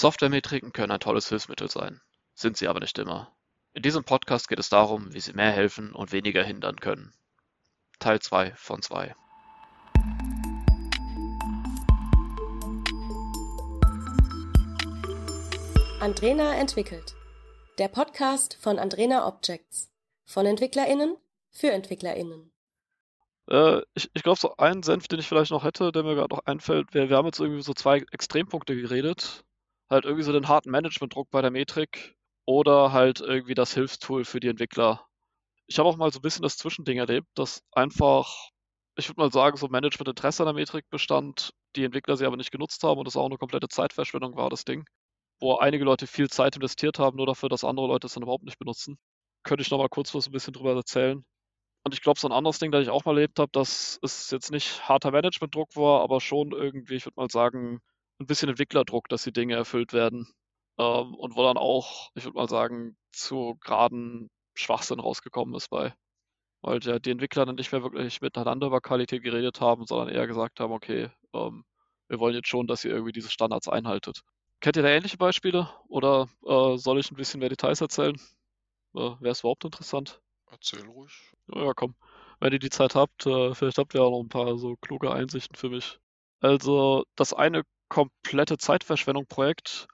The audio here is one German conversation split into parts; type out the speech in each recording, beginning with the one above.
Softwaremetriken können ein tolles Hilfsmittel sein, sind sie aber nicht immer. In diesem Podcast geht es darum, wie sie mehr helfen und weniger hindern können. Teil 2 von 2. Andrena entwickelt. Der Podcast von Andrena Objects. Von EntwicklerInnen für EntwicklerInnen. Äh, ich ich glaube, so ein Senf, den ich vielleicht noch hätte, der mir gerade noch einfällt, wir, wir haben jetzt irgendwie so zwei Extrempunkte geredet halt irgendwie so den harten Managementdruck bei der Metrik oder halt irgendwie das Hilfstool für die Entwickler. Ich habe auch mal so ein bisschen das Zwischending erlebt, dass einfach, ich würde mal sagen, so Management-Interesse an der Metrik bestand, die Entwickler sie aber nicht genutzt haben und das auch eine komplette Zeitverschwendung war, das Ding. Wo einige Leute viel Zeit investiert haben, nur dafür, dass andere Leute es dann überhaupt nicht benutzen. Könnte ich nochmal kurz was ein bisschen drüber erzählen. Und ich glaube, so ein anderes Ding, das ich auch mal erlebt habe, dass es jetzt nicht harter Managementdruck war, aber schon irgendwie, ich würde mal sagen, ein bisschen Entwicklerdruck, dass die Dinge erfüllt werden. Ähm, und wo dann auch, ich würde mal sagen, zu geraden Schwachsinn rausgekommen ist bei. Weil ja die Entwickler dann nicht mehr wirklich miteinander über Qualität geredet haben, sondern eher gesagt haben, okay, ähm, wir wollen jetzt schon, dass ihr irgendwie diese Standards einhaltet. Kennt ihr da ähnliche Beispiele? Oder äh, soll ich ein bisschen mehr Details erzählen? Äh, Wäre es überhaupt interessant? Erzähl ruhig. Ja, komm. Wenn ihr die Zeit habt, äh, vielleicht habt ihr auch noch ein paar so kluge Einsichten für mich. Also, das eine komplette Zeitverschwendung Projekt.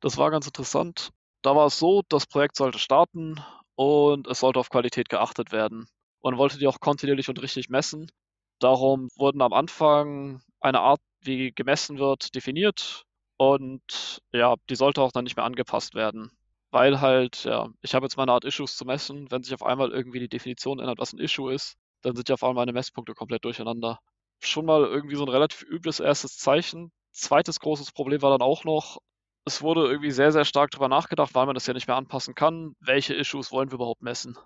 Das war ganz interessant. Da war es so, das Projekt sollte starten und es sollte auf Qualität geachtet werden. Man wollte die auch kontinuierlich und richtig messen. Darum wurden am Anfang eine Art, wie gemessen wird, definiert und ja, die sollte auch dann nicht mehr angepasst werden. Weil halt, ja, ich habe jetzt meine Art Issues zu messen. Wenn sich auf einmal irgendwie die Definition ändert, was ein Issue ist, dann sind ja auf einmal meine Messpunkte komplett durcheinander. Schon mal irgendwie so ein relativ übles erstes Zeichen, zweites großes Problem war dann auch noch, es wurde irgendwie sehr, sehr stark darüber nachgedacht, weil man das ja nicht mehr anpassen kann, welche Issues wollen wir überhaupt messen.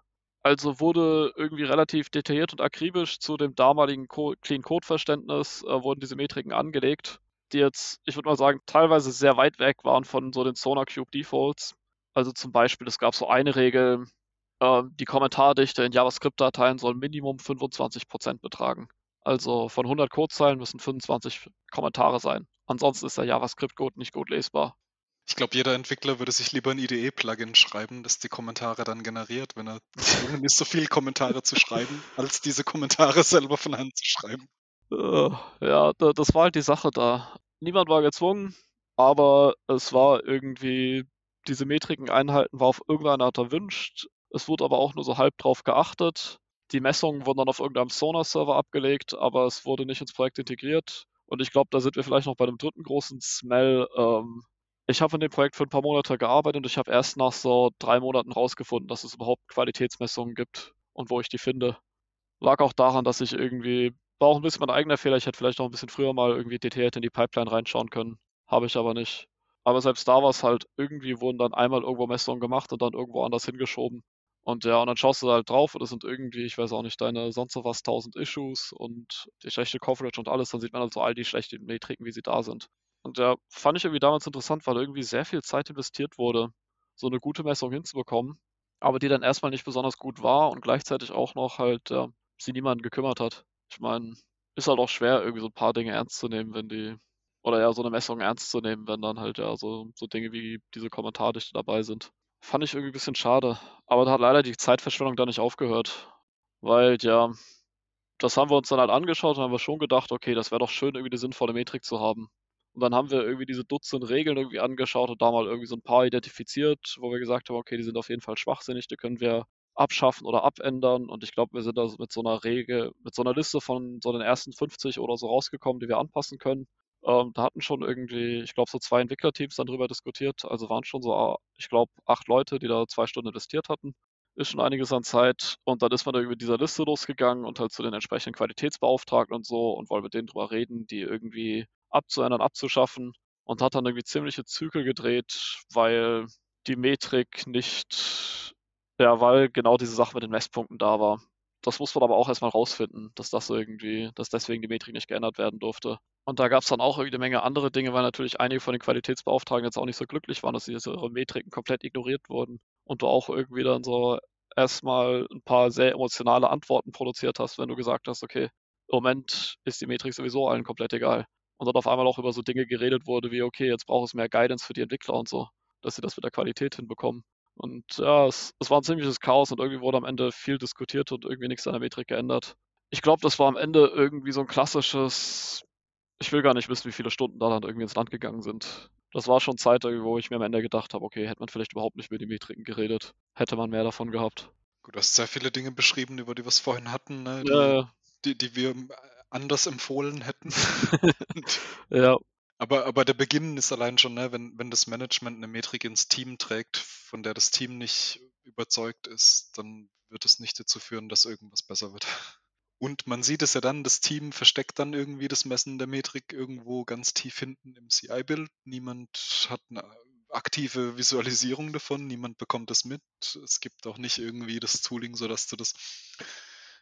Also wurde irgendwie relativ detailliert und akribisch zu dem damaligen Clean Code Verständnis äh, wurden diese Metriken angelegt, die jetzt, ich würde mal sagen, teilweise sehr weit weg waren von so den Sonar Cube Defaults. Also zum Beispiel, es gab so eine Regel, äh, die Kommentardichte in JavaScript-Dateien soll Minimum 25% betragen. Also von 100 Codezeilen müssen 25 Kommentare sein. Ansonsten ist der JavaScript-Code nicht gut lesbar. Ich glaube, jeder Entwickler würde sich lieber ein IDE-Plugin schreiben, das die Kommentare dann generiert, wenn er gezwungen ist, so viele Kommentare zu schreiben, als diese Kommentare selber von Hand zu schreiben. Uh, ja, da, das war halt die Sache da. Niemand war gezwungen, aber es war irgendwie, diese Metriken einhalten war auf irgendeine Art erwünscht. Es wurde aber auch nur so halb drauf geachtet. Die Messungen wurden dann auf irgendeinem Sonar-Server abgelegt, aber es wurde nicht ins Projekt integriert. Und ich glaube, da sind wir vielleicht noch bei einem dritten großen Smell. Ähm, ich habe in dem Projekt für ein paar Monate gearbeitet und ich habe erst nach so drei Monaten rausgefunden, dass es überhaupt Qualitätsmessungen gibt und wo ich die finde. Lag auch daran, dass ich irgendwie, war auch ein bisschen mein eigener Fehler, ich hätte vielleicht noch ein bisschen früher mal irgendwie detailliert in die Pipeline reinschauen können. Habe ich aber nicht. Aber selbst da war es halt, irgendwie wurden dann einmal irgendwo Messungen gemacht und dann irgendwo anders hingeschoben. Und ja, und dann schaust du da halt drauf und es sind irgendwie, ich weiß auch nicht, deine sonst so was 1000 Issues und die schlechte Coverage und alles, dann sieht man halt so all die schlechten Metriken, wie sie da sind. Und ja, fand ich irgendwie damals interessant, weil irgendwie sehr viel Zeit investiert wurde, so eine gute Messung hinzubekommen, aber die dann erstmal nicht besonders gut war und gleichzeitig auch noch halt ja, sie niemanden gekümmert hat. Ich meine, ist halt auch schwer, irgendwie so ein paar Dinge ernst zu nehmen, wenn die, oder ja, so eine Messung ernst zu nehmen, wenn dann halt ja so, so Dinge wie diese Kommentardichte dabei sind. Fand ich irgendwie ein bisschen schade. Aber da hat leider die Zeitverschwendung da nicht aufgehört. Weil, ja, das haben wir uns dann halt angeschaut und haben wir schon gedacht, okay, das wäre doch schön, irgendwie eine sinnvolle Metrik zu haben. Und dann haben wir irgendwie diese Dutzend Regeln irgendwie angeschaut und da mal irgendwie so ein paar identifiziert, wo wir gesagt haben, okay, die sind auf jeden Fall schwachsinnig, die können wir abschaffen oder abändern. Und ich glaube, wir sind da mit so einer Regel, mit so einer Liste von so den ersten 50 oder so rausgekommen, die wir anpassen können. Ähm, da hatten schon irgendwie, ich glaube, so zwei Entwicklerteams dann drüber diskutiert. Also waren schon so, ah, ich glaube, acht Leute, die da zwei Stunden investiert hatten. Ist schon einiges an Zeit. Und dann ist man da über dieser Liste losgegangen und halt zu den entsprechenden Qualitätsbeauftragten und so und wollen mit denen drüber reden, die irgendwie abzuändern, abzuschaffen. Und hat dann irgendwie ziemliche Zügel gedreht, weil die Metrik nicht, ja, weil genau diese Sache mit den Messpunkten da war. Das muss man aber auch erstmal rausfinden, dass das irgendwie, dass deswegen die Metrik nicht geändert werden durfte. Und da gab es dann auch eine Menge andere Dinge, weil natürlich einige von den Qualitätsbeauftragten jetzt auch nicht so glücklich waren, dass diese Metriken komplett ignoriert wurden und du auch irgendwie dann so erstmal ein paar sehr emotionale Antworten produziert hast, wenn du gesagt hast, okay, im Moment ist die Metrik sowieso allen komplett egal. Und dann auf einmal auch über so Dinge geredet wurde wie, okay, jetzt braucht es mehr Guidance für die Entwickler und so, dass sie das mit der Qualität hinbekommen. Und ja, es, es war ein ziemliches Chaos und irgendwie wurde am Ende viel diskutiert und irgendwie nichts an der Metrik geändert. Ich glaube, das war am Ende irgendwie so ein klassisches, ich will gar nicht wissen, wie viele Stunden da dann irgendwie ins Land gegangen sind. Das war schon Zeit, wo ich mir am Ende gedacht habe, okay, hätte man vielleicht überhaupt nicht über die Metriken geredet, hätte man mehr davon gehabt. Gut, du hast sehr viele Dinge beschrieben, über die wir es vorhin hatten, ne? die, Ja, die, die wir anders empfohlen hätten. ja, aber, aber der Beginn ist allein schon, ne, wenn, wenn das Management eine Metrik ins Team trägt, von der das Team nicht überzeugt ist, dann wird es nicht dazu führen, dass irgendwas besser wird. Und man sieht es ja dann, das Team versteckt dann irgendwie das Messen der Metrik irgendwo ganz tief hinten im CI-Bild. Niemand hat eine aktive Visualisierung davon, niemand bekommt das mit. Es gibt auch nicht irgendwie das Tooling, sodass du das,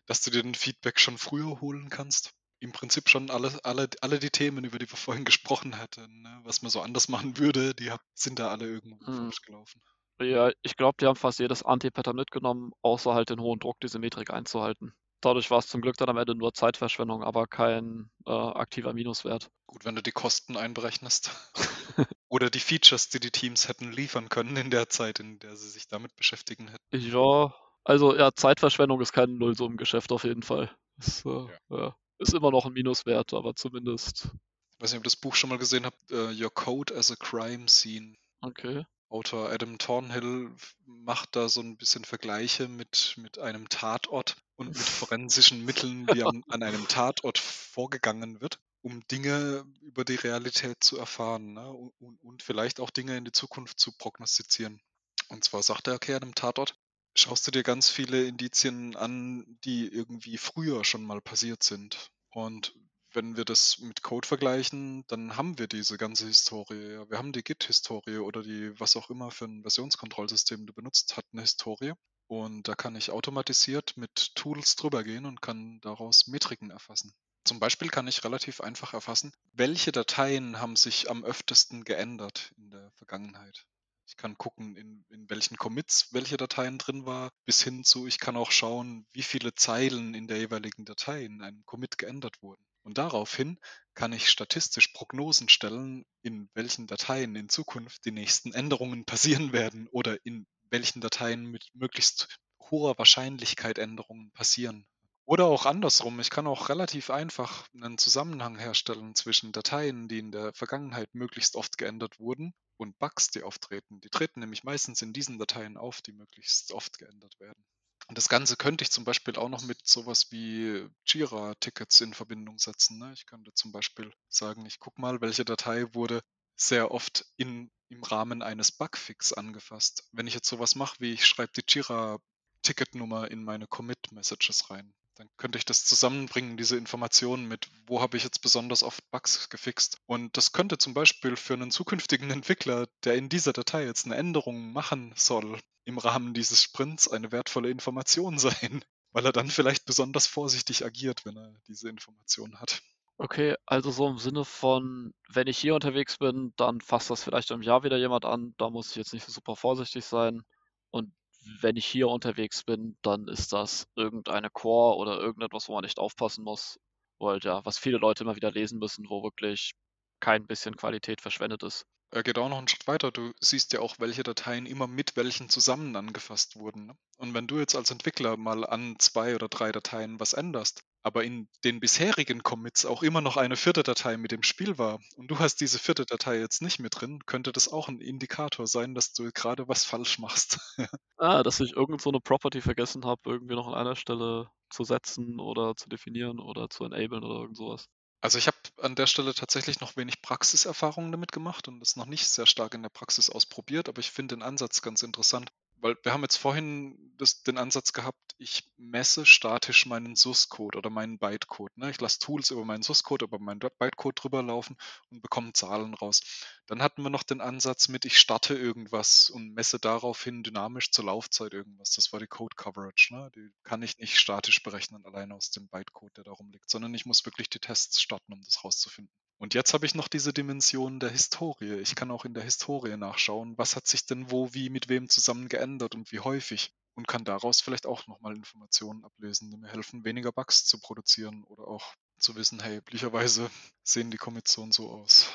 dass du dir den Feedback schon früher holen kannst. Im Prinzip schon alle, alle, alle die Themen, über die wir vorhin gesprochen hatten, ne, was man so anders machen würde, die sind da alle irgendwo Hm. falsch gelaufen. ja, ich glaube, die haben fast jedes Anti-Pattern mitgenommen, außer halt den hohen Druck, diese Metrik einzuhalten. Dadurch war es zum Glück dann am Ende nur Zeitverschwendung, aber kein äh, aktiver Minuswert. Gut, wenn du die Kosten einberechnest. Oder die Features, die die Teams hätten liefern können in der Zeit, in der sie sich damit beschäftigen hätten. Ja, also ja, Zeitverschwendung ist kein Nullsummengeschäft auf jeden Fall. Ist, äh, ja. Ist immer noch ein Minuswert, aber zumindest. Ich weiß nicht, ob ihr das Buch schon mal gesehen habt, äh, Your Code as a Crime Scene. Okay. Autor Adam Thornhill macht da so ein bisschen Vergleiche mit, mit einem Tatort und mit forensischen Mitteln, wie an, an einem Tatort vorgegangen wird, um Dinge über die Realität zu erfahren ne? und, und, und vielleicht auch Dinge in die Zukunft zu prognostizieren. Und zwar sagt er, okay, an einem Tatort schaust du dir ganz viele Indizien an, die irgendwie früher schon mal passiert sind. Und wenn wir das mit Code vergleichen, dann haben wir diese ganze Historie. Wir haben die Git-Historie oder die, was auch immer für ein Versionskontrollsystem du benutzt, hat eine Historie. Und da kann ich automatisiert mit Tools drüber gehen und kann daraus Metriken erfassen. Zum Beispiel kann ich relativ einfach erfassen, welche Dateien haben sich am öftesten geändert in der Vergangenheit. Ich kann gucken, in, in welchen Commits welche Dateien drin war, bis hin zu, ich kann auch schauen, wie viele Zeilen in der jeweiligen Datei in einem Commit geändert wurden. Und daraufhin kann ich statistisch Prognosen stellen, in welchen Dateien in Zukunft die nächsten Änderungen passieren werden oder in welchen Dateien mit möglichst hoher Wahrscheinlichkeit Änderungen passieren. Oder auch andersrum, ich kann auch relativ einfach einen Zusammenhang herstellen zwischen Dateien, die in der Vergangenheit möglichst oft geändert wurden, und Bugs, die auftreten. Die treten nämlich meistens in diesen Dateien auf, die möglichst oft geändert werden. Und das Ganze könnte ich zum Beispiel auch noch mit sowas wie Jira-Tickets in Verbindung setzen. Ne? Ich könnte zum Beispiel sagen, ich gucke mal, welche Datei wurde sehr oft in, im Rahmen eines Bugfix angefasst. Wenn ich jetzt sowas mache, wie ich schreibe die Jira-Ticketnummer in meine Commit-Messages rein, dann könnte ich das zusammenbringen, diese Informationen mit, wo habe ich jetzt besonders oft Bugs gefixt. Und das könnte zum Beispiel für einen zukünftigen Entwickler, der in dieser Datei jetzt eine Änderung machen soll, im Rahmen dieses Sprints eine wertvolle Information sein, weil er dann vielleicht besonders vorsichtig agiert, wenn er diese Information hat. Okay, also so im Sinne von, wenn ich hier unterwegs bin, dann fasst das vielleicht im Jahr wieder jemand an, da muss ich jetzt nicht so super vorsichtig sein. Und wenn ich hier unterwegs bin, dann ist das irgendeine Core oder irgendetwas, wo man nicht aufpassen muss. Weil ja, was viele Leute immer wieder lesen müssen, wo wirklich kein bisschen Qualität verschwendet ist. Er geht auch noch einen Schritt weiter. Du siehst ja auch, welche Dateien immer mit welchen zusammen angefasst wurden. Ne? Und wenn du jetzt als Entwickler mal an zwei oder drei Dateien was änderst, aber in den bisherigen Commits auch immer noch eine vierte Datei mit im Spiel war und du hast diese vierte Datei jetzt nicht mit drin, könnte das auch ein Indikator sein, dass du gerade was falsch machst. ah, dass ich irgend so eine Property vergessen habe, irgendwie noch an einer Stelle zu setzen oder zu definieren oder zu enablen oder irgend sowas. Also ich habe an der Stelle tatsächlich noch wenig Praxiserfahrungen damit gemacht und das noch nicht sehr stark in der Praxis ausprobiert, aber ich finde den Ansatz ganz interessant, weil wir haben jetzt vorhin das, den Ansatz gehabt, ich messe statisch meinen SUS-Code oder meinen Bytecode. Ne? Ich lasse Tools über meinen SUS-Code, über meinen Bytecode drüber laufen und bekomme Zahlen raus. Dann hatten wir noch den Ansatz mit, ich starte irgendwas und messe daraufhin dynamisch zur Laufzeit irgendwas. Das war die Code Coverage. Ne? Die kann ich nicht statisch berechnen, allein aus dem Bytecode, der darum liegt, sondern ich muss wirklich die Tests starten, um das rauszufinden. Und jetzt habe ich noch diese Dimension der Historie. Ich kann auch in der Historie nachschauen, was hat sich denn wo, wie, mit wem zusammen geändert und wie häufig. Und kann daraus vielleicht auch nochmal Informationen ablesen, die mir helfen, weniger Bugs zu produzieren oder auch zu wissen, hey, üblicherweise sehen die Commits so und so aus.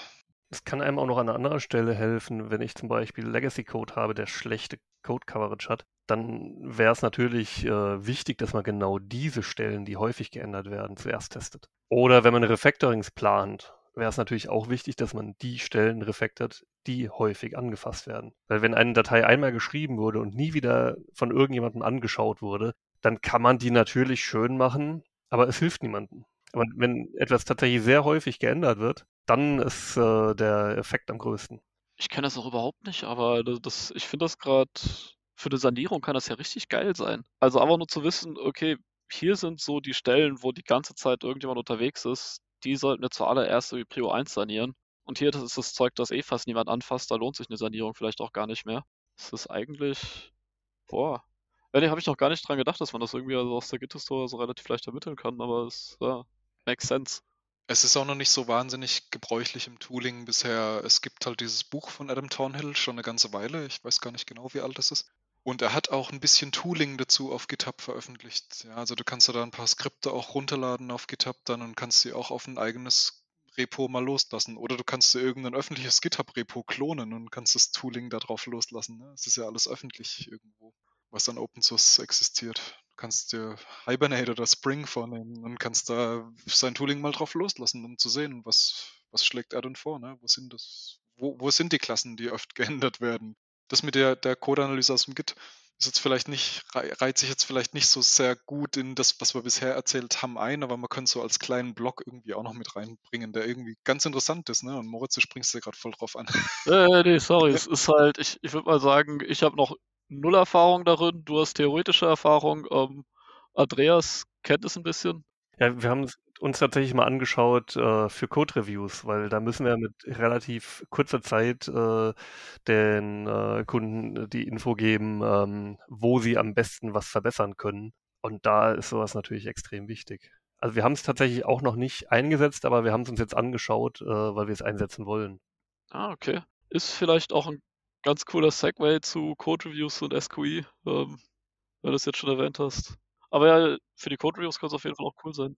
Es kann einem auch noch an einer anderen Stelle helfen, wenn ich zum Beispiel Legacy Code habe, der schlechte Code Coverage hat, dann wäre es natürlich äh, wichtig, dass man genau diese Stellen, die häufig geändert werden, zuerst testet. Oder wenn man Refactorings plant, wäre es natürlich auch wichtig, dass man die Stellen refactort, die häufig angefasst werden. Weil wenn eine Datei einmal geschrieben wurde und nie wieder von irgendjemandem angeschaut wurde, dann kann man die natürlich schön machen, aber es hilft niemandem. Aber wenn etwas tatsächlich sehr häufig geändert wird, dann ist äh, der Effekt am größten. Ich kenne das auch überhaupt nicht, aber das, ich finde das gerade, für eine Sanierung kann das ja richtig geil sein. Also einfach nur zu wissen, okay, hier sind so die Stellen, wo die ganze Zeit irgendjemand unterwegs ist, die sollten wir zuallererst wie Prio 1 sanieren. Und hier das ist das Zeug, das eh fast niemand anfasst, da lohnt sich eine Sanierung vielleicht auch gar nicht mehr. Das ist eigentlich, boah. Ja, nee, habe ich noch gar nicht dran gedacht, dass man das irgendwie also aus der Git-Historie so relativ leicht ermitteln kann, aber es ja, makes sense. Es ist auch noch nicht so wahnsinnig gebräuchlich im Tooling bisher. Es gibt halt dieses Buch von Adam Thornhill schon eine ganze Weile. Ich weiß gar nicht genau, wie alt das ist. Und er hat auch ein bisschen Tooling dazu auf GitHub veröffentlicht. Ja, also du kannst da ein paar Skripte auch runterladen auf GitHub dann und kannst sie auch auf ein eigenes Repo mal loslassen. Oder du kannst dir irgendein öffentliches GitHub-Repo klonen und kannst das Tooling darauf loslassen. Ne? Es ist ja alles öffentlich irgendwo, was an Open Source existiert. Du kannst dir Hibernate oder Spring vornehmen und kannst da sein Tooling mal drauf loslassen, um zu sehen, was, was schlägt er denn vor. Ne? Wo, sind das, wo, wo sind die Klassen, die oft geändert werden? Das mit der, der Code-Analyse aus dem Git ist jetzt vielleicht nicht, reiht sich jetzt vielleicht nicht so sehr gut in das, was wir bisher erzählt haben, ein, aber man könnte so als kleinen Block irgendwie auch noch mit reinbringen, der irgendwie ganz interessant ist, ne? Und Moritz, du springst ja gerade voll drauf an. Äh, nee, sorry, es ist halt, ich, ich würde mal sagen, ich habe noch null Erfahrung darin, du hast theoretische Erfahrung, ähm, Andreas kennt es ein bisschen. Ja, wir haben uns tatsächlich mal angeschaut äh, für Code-Reviews, weil da müssen wir mit relativ kurzer Zeit äh, den äh, Kunden die Info geben, ähm, wo sie am besten was verbessern können. Und da ist sowas natürlich extrem wichtig. Also wir haben es tatsächlich auch noch nicht eingesetzt, aber wir haben es uns jetzt angeschaut, äh, weil wir es einsetzen wollen. Ah, okay. Ist vielleicht auch ein ganz cooler Segway zu Code-Reviews und SQI, ähm, wenn du es jetzt schon erwähnt hast. Aber ja, für die Code-Reviews kann es auf jeden Fall auch cool sein.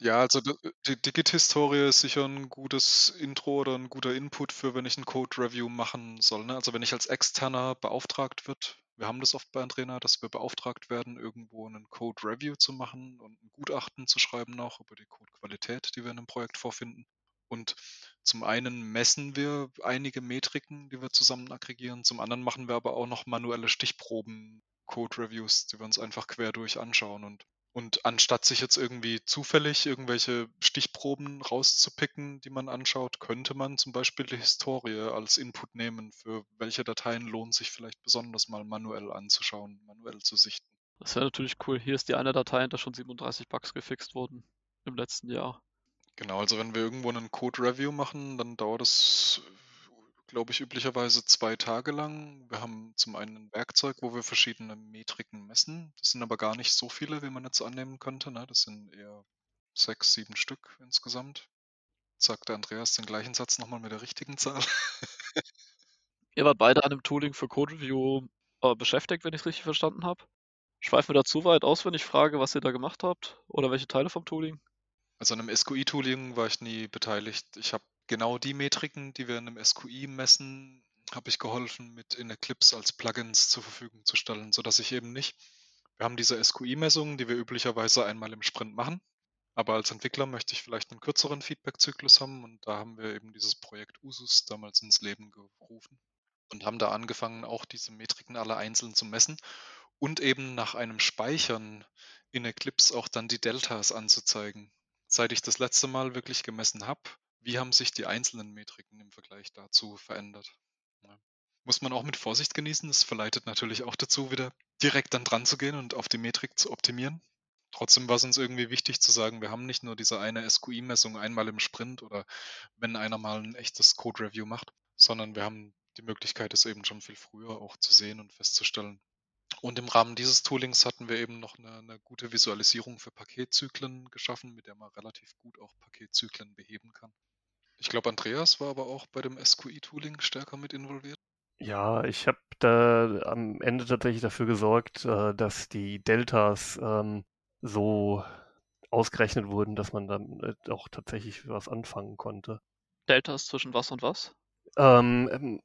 Ja, also die Digit-Historie ist sicher ein gutes Intro oder ein guter Input für, wenn ich ein Code-Review machen soll. Ne? Also wenn ich als Externer beauftragt wird, wir haben das oft bei Andrena, dass wir beauftragt werden, irgendwo einen Code-Review zu machen und ein Gutachten zu schreiben noch über die Code-Qualität, die wir in einem Projekt vorfinden. Und zum einen messen wir einige Metriken, die wir zusammen aggregieren, zum anderen machen wir aber auch noch manuelle Stichproben, Code-Reviews, die wir uns einfach quer durch anschauen und und anstatt sich jetzt irgendwie zufällig irgendwelche Stichproben rauszupicken, die man anschaut, könnte man zum Beispiel die Historie als Input nehmen, für welche Dateien lohnt sich vielleicht besonders mal manuell anzuschauen, manuell zu sichten. Das wäre natürlich cool. Hier ist die eine Datei, da schon 37 Bugs gefixt wurden im letzten Jahr. Genau, also wenn wir irgendwo einen Code-Review machen, dann dauert es glaube ich, üblicherweise zwei Tage lang. Wir haben zum einen ein Werkzeug, wo wir verschiedene Metriken messen. Das sind aber gar nicht so viele, wie man jetzt annehmen könnte. Ne? Das sind eher sechs, sieben Stück insgesamt. Sagt der Andreas den gleichen Satz nochmal mit der richtigen Zahl. Ihr wart beide an dem Tooling für Code Review äh, beschäftigt, wenn ich es richtig verstanden habe. Schweifen wir da zu weit aus, wenn ich frage, was ihr da gemacht habt oder welche Teile vom Tooling? Also an einem SQI-Tooling war ich nie beteiligt. Ich habe genau die Metriken, die wir in einem SQI messen, habe ich geholfen, mit in Eclipse als Plugins zur Verfügung zu stellen, sodass ich eben nicht, wir haben diese SQI-Messungen, die wir üblicherweise einmal im Sprint machen, aber als Entwickler möchte ich vielleicht einen kürzeren Feedback-Zyklus haben und da haben wir eben dieses Projekt Usus damals ins Leben gerufen und haben da angefangen, auch diese Metriken alle einzeln zu messen und eben nach einem Speichern in Eclipse auch dann die Deltas anzuzeigen. Seit ich das letzte Mal wirklich gemessen habe, wie haben sich die einzelnen Metriken im Vergleich dazu verändert? Ja. Muss man auch mit Vorsicht genießen. Es verleitet natürlich auch dazu, wieder direkt dann dran zu gehen und auf die Metrik zu optimieren. Trotzdem war es uns irgendwie wichtig zu sagen, wir haben nicht nur diese eine SQI-Messung einmal im Sprint oder wenn einer mal ein echtes Code-Review macht, sondern wir haben die Möglichkeit, es eben schon viel früher auch zu sehen und festzustellen. Und im Rahmen dieses Toolings hatten wir eben noch eine, eine gute Visualisierung für Paketzyklen geschaffen, mit der man relativ gut auch Paketzyklen beheben kann. Ich glaube, Andreas war aber auch bei dem SQI-Tooling stärker mit involviert. Ja, ich habe da am Ende tatsächlich dafür gesorgt, äh, dass die Deltas ähm, so ausgerechnet wurden, dass man dann auch tatsächlich was anfangen konnte. Deltas zwischen was und was? Ähm, ähm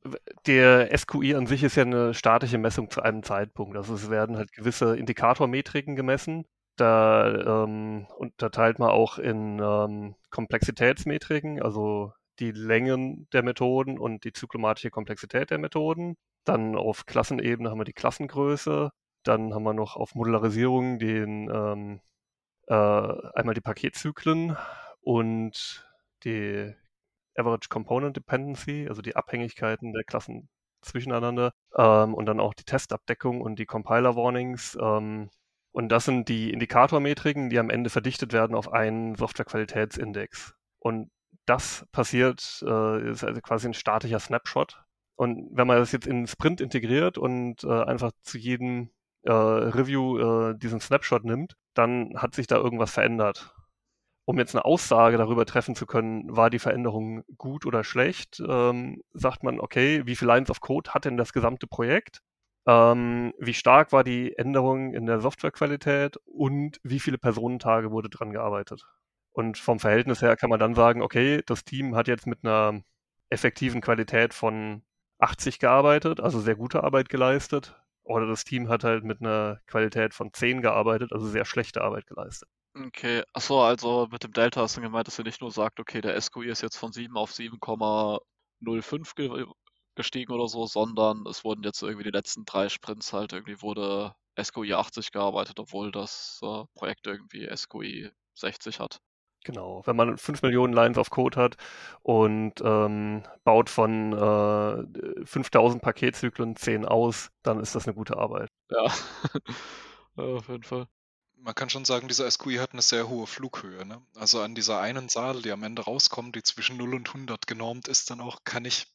der SQI an sich ist ja eine statische Messung zu einem Zeitpunkt. Also es werden halt gewisse Indikatormetriken gemessen. Da ähm, unterteilt man auch in ähm, Komplexitätsmetriken, also die Längen der Methoden und die zyklomatische Komplexität der Methoden. Dann auf Klassenebene haben wir die Klassengröße. Dann haben wir noch auf Modularisierung den ähm, äh, einmal die Paketzyklen und die Average Component Dependency, also die Abhängigkeiten der Klassen zwischeneinander ähm, und dann auch die Testabdeckung und die Compiler Warnings. Ähm, und das sind die Indikatormetriken, die am Ende verdichtet werden auf einen Softwarequalitätsindex. Und das passiert, äh, ist also quasi ein statischer Snapshot. Und wenn man das jetzt in Sprint integriert und äh, einfach zu jedem äh, Review äh, diesen Snapshot nimmt, dann hat sich da irgendwas verändert. Um jetzt eine Aussage darüber treffen zu können, war die Veränderung gut oder schlecht, ähm, sagt man, okay, wie viele Lines of Code hat denn das gesamte Projekt? Ähm, wie stark war die Änderung in der Softwarequalität und wie viele Personentage wurde dran gearbeitet? Und vom Verhältnis her kann man dann sagen, okay, das Team hat jetzt mit einer effektiven Qualität von 80 gearbeitet, also sehr gute Arbeit geleistet. Oder das Team hat halt mit einer Qualität von 10 gearbeitet, also sehr schlechte Arbeit geleistet. Okay, achso, also mit dem Delta hast du gemeint, dass ihr nicht nur sagt, okay, der SQI ist jetzt von 7 auf 7,05 ge gestiegen oder so, sondern es wurden jetzt irgendwie die letzten drei Sprints halt irgendwie wurde SQI 80 gearbeitet, obwohl das äh, Projekt irgendwie SQI 60 hat. Genau, wenn man 5 Millionen Lines of Code hat und ähm, baut von äh, 5000 Paketzyklen 10 aus, dann ist das eine gute Arbeit. Ja, ja auf jeden Fall. Man kann schon sagen, dieser SQI hat eine sehr hohe Flughöhe. Ne? Also an dieser einen Zahl, die am Ende rauskommt, die zwischen 0 und 100 genormt ist, dann auch kann ich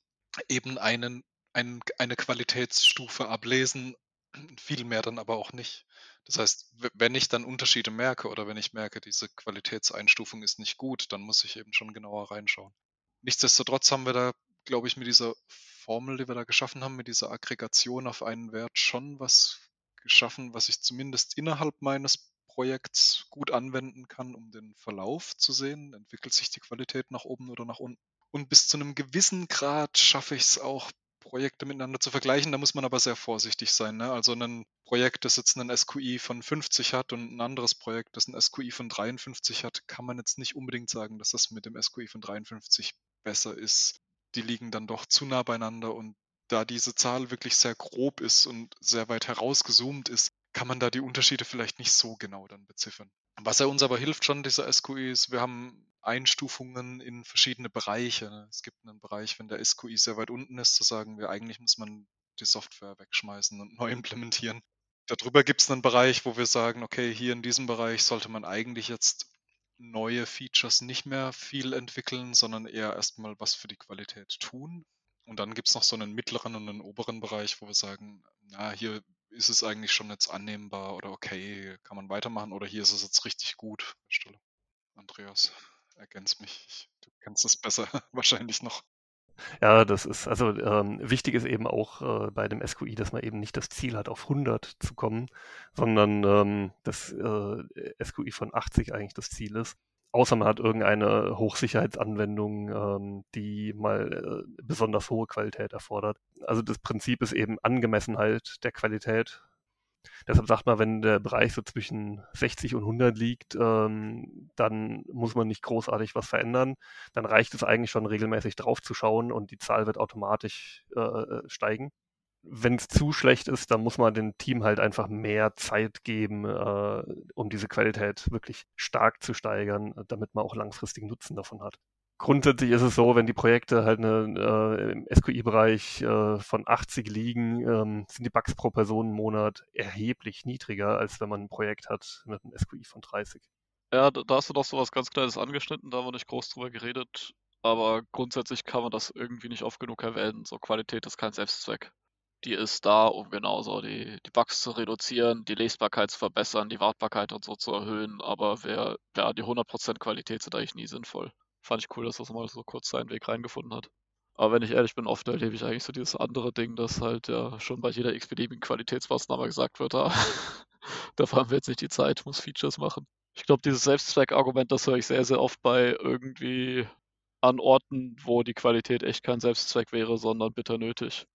eben einen, einen, eine Qualitätsstufe ablesen, viel mehr dann aber auch nicht. Das heißt, wenn ich dann Unterschiede merke oder wenn ich merke, diese Qualitätseinstufung ist nicht gut, dann muss ich eben schon genauer reinschauen. Nichtsdestotrotz haben wir da, glaube ich, mit dieser Formel, die wir da geschaffen haben, mit dieser Aggregation auf einen Wert schon was geschaffen, was ich zumindest innerhalb meines Projekts gut anwenden kann, um den Verlauf zu sehen. Entwickelt sich die Qualität nach oben oder nach unten? Und bis zu einem gewissen Grad schaffe ich es auch Projekte miteinander zu vergleichen. Da muss man aber sehr vorsichtig sein. Ne? Also ein Projekt, das jetzt einen SQI von 50 hat und ein anderes Projekt, das einen SQI von 53 hat, kann man jetzt nicht unbedingt sagen, dass das mit dem SQI von 53 besser ist. Die liegen dann doch zu nah beieinander und da diese Zahl wirklich sehr grob ist und sehr weit herausgezoomt ist, kann man da die Unterschiede vielleicht nicht so genau dann beziffern. Was er uns aber hilft schon, dieser SQI, ist, wir haben Einstufungen in verschiedene Bereiche. Ne? Es gibt einen Bereich, wenn der SQI sehr weit unten ist, zu sagen wir, eigentlich muss man die Software wegschmeißen und neu implementieren. Darüber gibt es einen Bereich, wo wir sagen, okay, hier in diesem Bereich sollte man eigentlich jetzt neue Features nicht mehr viel entwickeln, sondern eher erstmal was für die Qualität tun. Und dann gibt es noch so einen mittleren und einen oberen Bereich, wo wir sagen, na, hier ist es eigentlich schon jetzt annehmbar oder okay, kann man weitermachen oder hier ist es jetzt richtig gut. Andreas ergänzt mich. Du kennst es besser wahrscheinlich noch. Ja, das ist, also ähm, wichtig ist eben auch äh, bei dem SQI, dass man eben nicht das Ziel hat, auf 100 zu kommen, sondern ähm, das äh, SQI von 80 eigentlich das Ziel ist. Außer man hat irgendeine Hochsicherheitsanwendung, ähm, die mal äh, besonders hohe Qualität erfordert. Also das Prinzip ist eben Angemessenheit der Qualität Deshalb sagt man, wenn der Bereich so zwischen 60 und 100 liegt, ähm, dann muss man nicht großartig was verändern. Dann reicht es eigentlich schon regelmäßig drauf zu schauen und die Zahl wird automatisch äh, äh steigen. Wenn es zu schlecht ist, dann muss man dem Team halt einfach mehr Zeit geben, äh, um diese Qualität wirklich stark zu steigern, damit man auch langfristigen Nutzen davon hat grundsätzlich ist es so, wenn die Projekte halt eine, äh, im SQI-Bereich äh, von 80 liegen, ähm, sind die Bugs pro Person im Monat erheblich niedriger, als wenn man ein Projekt hat mit einem SQI von 30. Ja, da hast du doch so was ganz Kleines angeschnitten, da haben wir nicht groß drüber geredet, aber grundsätzlich kann man das irgendwie nicht oft genug erwähnen. So Qualität ist kein Selbstzweck. Die ist da, um genauso die, die Bugs zu reduzieren, die Lesbarkeit zu verbessern, die Wartbarkeit und so zu erhöhen, aber wer, ja, die 100% Qualität sind eigentlich nie sinnvoll fand ich cool, dass das mal so kurz seinen Weg reingefunden hat. Aber wenn ich ehrlich bin, oft erlebe ich eigentlich so dieses andere Ding, dass halt ja schon bei jeder x-beliebigen Qualitätsmaßnahme gesagt wird, ah, dafür haben wir jetzt nicht die Zeit, muss Features machen. Ich glaube, dieses Selbstzweck-Argument, das höre ich sehr, sehr oft bei irgendwie an Orten, wo die Qualität echt kein Selbstzweck wäre, sondern bitter nötig.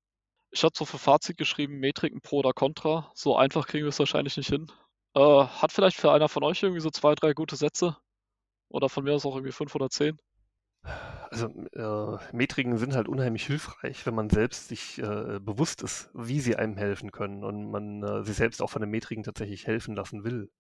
Ich habe so für Fazit geschrieben, Metriken pro oder contra. So einfach kriegen wir es wahrscheinlich nicht hin. Äh, hat vielleicht für einer von euch irgendwie so zwei, drei gute Sätze? Oder von mir aus auch irgendwie fünf oder zehn? Also äh, Metriken sind halt unheimlich hilfreich, wenn man selbst sich äh, bewusst ist, wie sie einem helfen können und man äh, sich selbst auch von den Metriken tatsächlich helfen lassen will.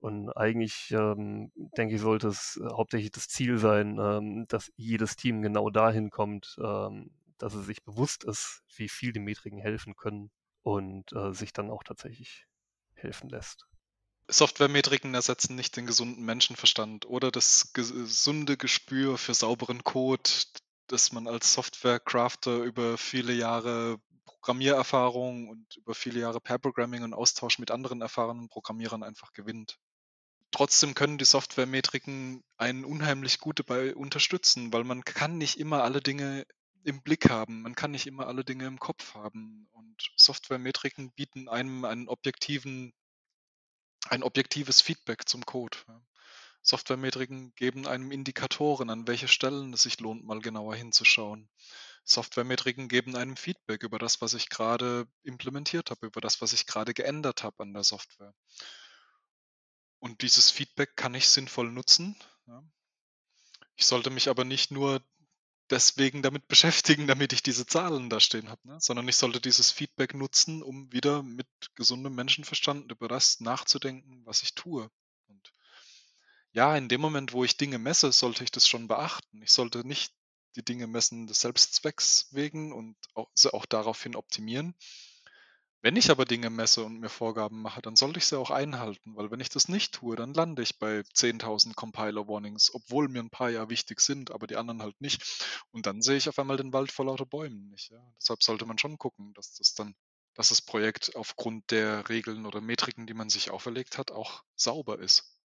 Und eigentlich, ähm, denke ich, sollte es äh, hauptsächlich das Ziel sein, ähm, dass jedes Team genau dahin kommt, ähm, dass es sich bewusst ist, wie viel die Metriken helfen können und äh, sich dann auch tatsächlich helfen lässt. Softwaremetriken ersetzen nicht den gesunden Menschenverstand oder das gesunde Gespür für sauberen Code, das man als Softwarecrafter über viele Jahre Programmiererfahrung und über viele Jahre Pair-Programming und Austausch mit anderen erfahrenen Programmierern einfach gewinnt. Trotzdem können die Softwaremetriken einen unheimlich gut dabei unterstützen, weil man kann nicht immer alle Dinge im Blick haben. Man kann nicht immer alle Dinge im Kopf haben. Und Softwaremetriken bieten einem einen objektiven, ein objektives Feedback zum Code. Softwaremetriken geben einem Indikatoren, an welche Stellen es sich lohnt, mal genauer hinzuschauen. Softwaremetriken geben einem Feedback über das, was ich gerade implementiert habe, über das, was ich gerade geändert habe an der Software. Und dieses Feedback kann ich sinnvoll nutzen. Ich sollte mich aber nicht nur deswegen damit beschäftigen, damit ich diese Zahlen da stehen habe, ne? sondern ich sollte dieses Feedback nutzen, um wieder mit gesundem Menschenverstand über das nachzudenken, was ich tue. Und ja, in dem Moment, wo ich Dinge messe, sollte ich das schon beachten. Ich sollte nicht die Dinge messen des Selbstzwecks wegen und auch, auch daraufhin optimieren, wenn ich aber Dinge messe und mir Vorgaben mache, dann sollte ich sie auch einhalten, weil wenn ich das nicht tue, dann lande ich bei 10.000 Compiler-Warnings, obwohl mir ein paar ja wichtig sind, aber die anderen halt nicht. Und dann sehe ich auf einmal den Wald vor lauter Bäumen nicht. Ja? Deshalb sollte man schon gucken, dass das dann, dass das Projekt aufgrund der Regeln oder Metriken, die man sich auferlegt hat, auch sauber ist.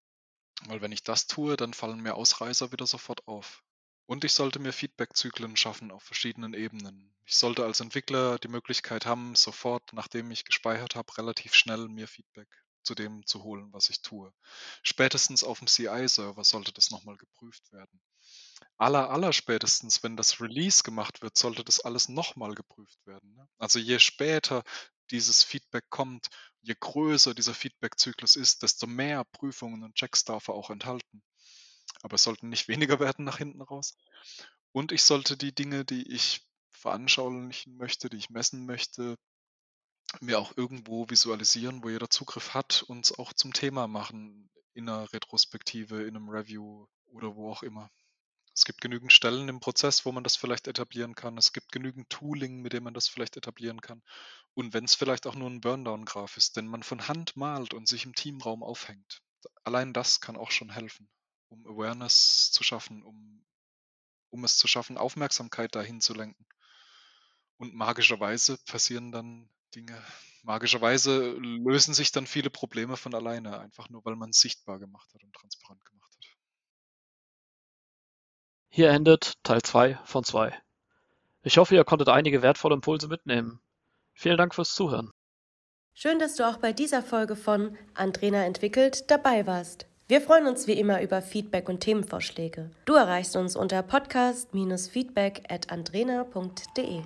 Weil wenn ich das tue, dann fallen mir Ausreißer wieder sofort auf. Und ich sollte mir Feedback-Zyklen schaffen auf verschiedenen Ebenen. Ich sollte als Entwickler die Möglichkeit haben, sofort, nachdem ich gespeichert habe, relativ schnell mir Feedback zu dem zu holen, was ich tue. Spätestens auf dem CI-Server sollte das nochmal geprüft werden. Aller, aller spätestens, wenn das Release gemacht wird, sollte das alles nochmal geprüft werden. Ne? Also je später dieses Feedback kommt, je größer dieser Feedback-Zyklus ist, desto mehr Prüfungen und Checks darf er auch enthalten aber es sollten nicht weniger werden nach hinten raus. Und ich sollte die Dinge, die ich veranschaulichen möchte, die ich messen möchte, mir auch irgendwo visualisieren, wo jeder Zugriff hat und es auch zum Thema machen in einer Retrospektive, in einem Review oder wo auch immer. Es gibt genügend Stellen im Prozess, wo man das vielleicht etablieren kann. Es gibt genügend Tooling, mit dem man das vielleicht etablieren kann. Und wenn es vielleicht auch nur ein Burndown-Graph ist, den man von Hand malt und sich im Teamraum aufhängt. Allein das kann auch schon helfen um Awareness zu schaffen, um, um es zu schaffen, Aufmerksamkeit dahin zu lenken. Und magischerweise passieren dann Dinge. Magischerweise lösen sich dann viele Probleme von alleine, einfach nur weil man es sichtbar gemacht hat und transparent gemacht hat. Hier endet Teil 2 von 2. Ich hoffe, ihr konntet einige wertvolle Impulse mitnehmen. Vielen Dank fürs Zuhören. Schön, dass du auch bei dieser Folge von Andrena entwickelt dabei warst. Wir freuen uns wie immer über Feedback und Themenvorschläge. Du erreichst uns unter podcast-feedback at andrena.de.